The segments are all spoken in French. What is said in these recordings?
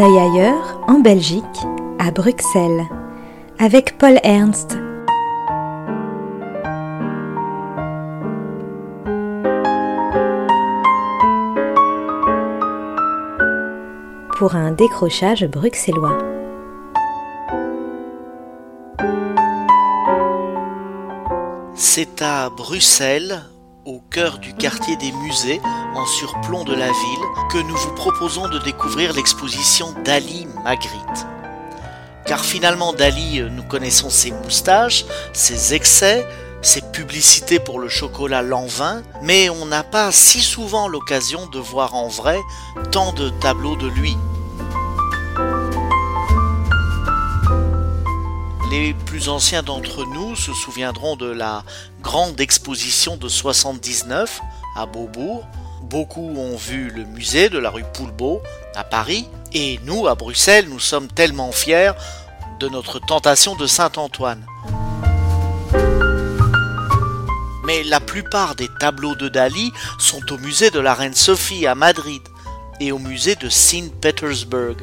œil ailleurs, en Belgique, à Bruxelles, avec Paul Ernst. Pour un décrochage bruxellois. C'est à Bruxelles, au cœur du quartier des musées, en surplomb de la ville, que nous vous proposons de découvrir l'exposition Dali Magritte. Car finalement, Dali, nous connaissons ses moustaches, ses excès, ses publicités pour le chocolat Lanvin, mais on n'a pas si souvent l'occasion de voir en vrai tant de tableaux de lui. Les plus anciens d'entre nous se souviendront de la grande exposition de 79 à Beaubourg. Beaucoup ont vu le musée de la rue Poulbeau à Paris. Et nous, à Bruxelles, nous sommes tellement fiers de notre tentation de Saint-Antoine. Mais la plupart des tableaux de Dali sont au musée de la Reine Sophie à Madrid et au musée de St. Petersburg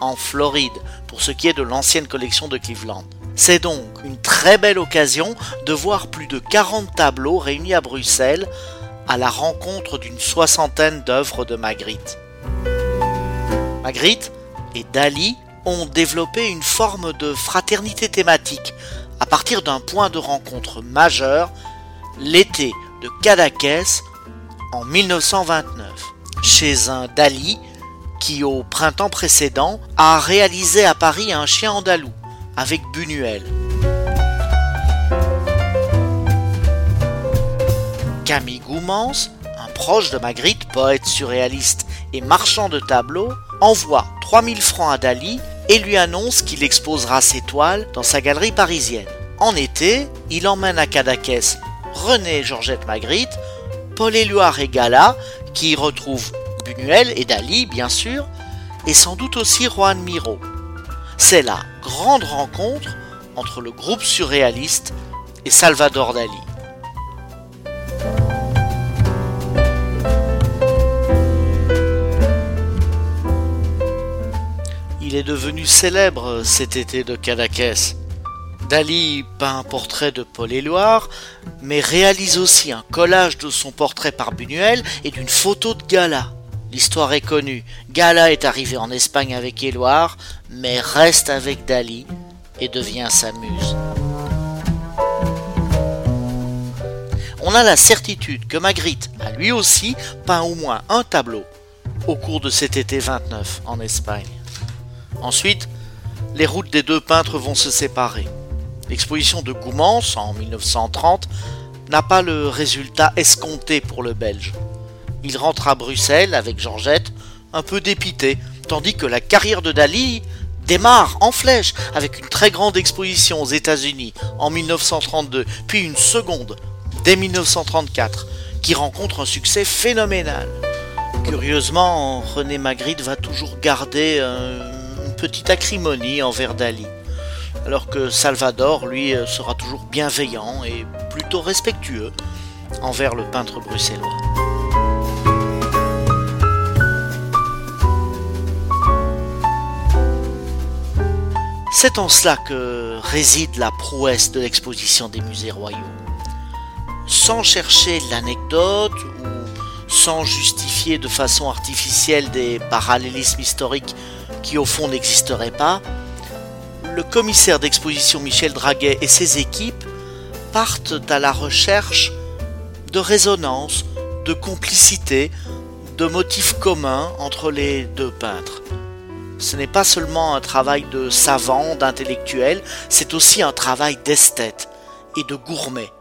en Floride pour ce qui est de l'ancienne collection de Cleveland. C'est donc une très belle occasion de voir plus de 40 tableaux réunis à Bruxelles à la rencontre d'une soixantaine d'œuvres de Magritte. Magritte et Dali ont développé une forme de fraternité thématique à partir d'un point de rencontre majeur, l'été de Cadaqués en 1929, chez un Dali qui au printemps précédent a réalisé à Paris un chien andalou avec Buñuel. Camille Goumans, un proche de Magritte, poète surréaliste et marchand de tableaux, envoie 3000 francs à Dali et lui annonce qu'il exposera ses toiles dans sa galerie parisienne. En été, il emmène à Cadaqués René et Georgette Magritte, Paul Éluard et Gala, qui y retrouvent Buñuel et Dali, bien sûr, et sans doute aussi Juan Miro. C'est la grande rencontre entre le groupe surréaliste et Salvador Dali. Il est devenu célèbre cet été de Cadaqués. Dali peint un portrait de Paul Éluard, mais réalise aussi un collage de son portrait par Buñuel et d'une photo de Gala. L'histoire est connue. Gala est arrivé en Espagne avec Éluard, mais reste avec Dali et devient sa muse. On a la certitude que Magritte a lui aussi peint au moins un tableau au cours de cet été 29 en Espagne. Ensuite, les routes des deux peintres vont se séparer. L'exposition de Goumans en 1930 n'a pas le résultat escompté pour le Belge. Il rentre à Bruxelles avec Georgette, un peu dépité, tandis que la carrière de Dali démarre en flèche avec une très grande exposition aux États-Unis en 1932, puis une seconde dès 1934, qui rencontre un succès phénoménal. Curieusement, René Magritte va toujours garder une petite acrimonie envers Dali, alors que Salvador, lui, sera toujours bienveillant et plutôt respectueux envers le peintre bruxellois. C'est en cela que réside la prouesse de l'exposition des musées royaux. Sans chercher l'anecdote ou sans justifier de façon artificielle des parallélismes historiques qui au fond n'existeraient pas, le commissaire d'exposition Michel Draguet et ses équipes partent à la recherche de résonance, de complicité, de motifs communs entre les deux peintres ce n'est pas seulement un travail de savant, d'intellectuel, c'est aussi un travail d'esthète et de gourmet.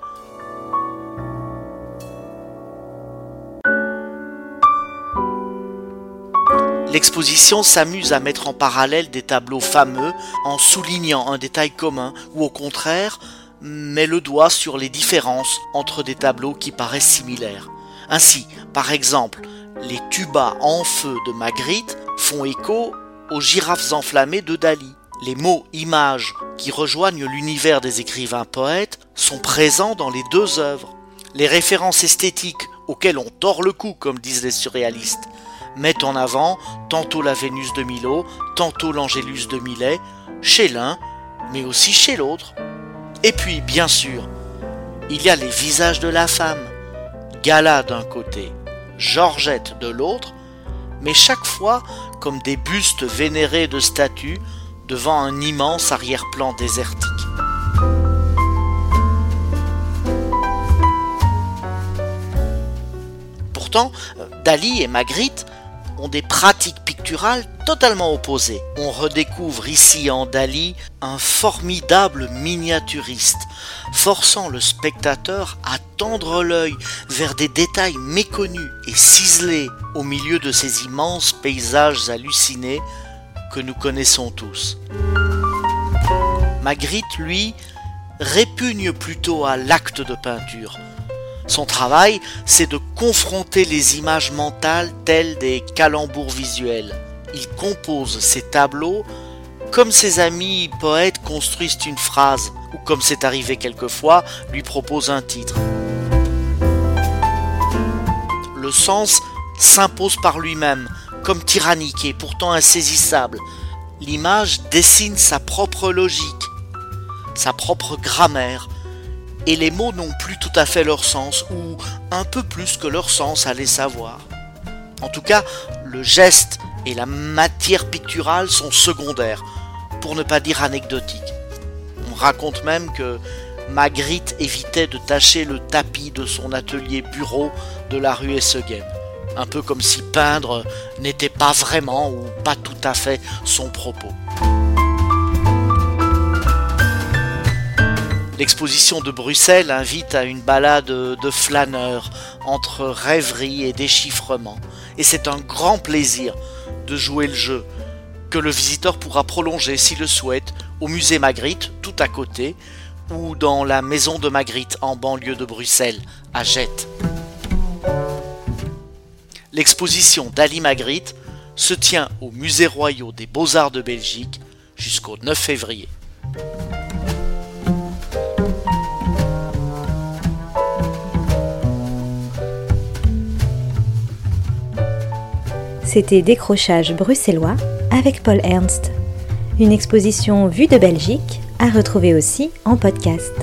L'exposition s'amuse à mettre en parallèle des tableaux fameux en soulignant un détail commun ou au contraire met le doigt sur les différences entre des tableaux qui paraissent similaires. Ainsi, par exemple, les tubas en feu de Magritte font écho aux girafes enflammées de Dali. Les mots images qui rejoignent l'univers des écrivains poètes sont présents dans les deux œuvres. Les références esthétiques auxquelles on tord le cou, comme disent les surréalistes, mettent en avant tantôt la Vénus de Milo, tantôt l'Angélus de Millet, chez l'un, mais aussi chez l'autre. Et puis, bien sûr, il y a les visages de la femme. Gala d'un côté, Georgette de l'autre, mais chaque fois comme des bustes vénérés de statues devant un immense arrière-plan désertique. Pourtant, Dali et Magritte ont des pratiques picturales totalement opposées. On redécouvre ici en Dali un formidable miniaturiste, forçant le spectateur à tendre l'œil vers des détails méconnus et ciselés au milieu de ces immenses paysages hallucinés que nous connaissons tous. Magritte, lui, répugne plutôt à l'acte de peinture, son travail, c'est de confronter les images mentales telles des calembours visuels. Il compose ses tableaux comme ses amis poètes construisent une phrase, ou comme c'est arrivé quelquefois, lui propose un titre. Le sens s'impose par lui-même, comme tyrannique et pourtant insaisissable. L'image dessine sa propre logique, sa propre grammaire, et les mots n'ont plus tout à fait leur sens, ou un peu plus que leur sens à les savoir. En tout cas, le geste et la matière picturale sont secondaires, pour ne pas dire anecdotiques. On raconte même que Magritte évitait de tacher le tapis de son atelier bureau de la rue Esseguen, un peu comme si peindre n'était pas vraiment ou pas tout à fait son propos. L'exposition de Bruxelles invite à une balade de flâneurs entre rêverie et déchiffrement. Et c'est un grand plaisir de jouer le jeu, que le visiteur pourra prolonger s'il le souhaite au musée Magritte, tout à côté, ou dans la maison de Magritte en banlieue de Bruxelles, à Jette. L'exposition d'Ali Magritte se tient au Musée royal des beaux-arts de Belgique jusqu'au 9 février. C'était Décrochage bruxellois avec Paul Ernst. Une exposition vue de Belgique à retrouver aussi en podcast.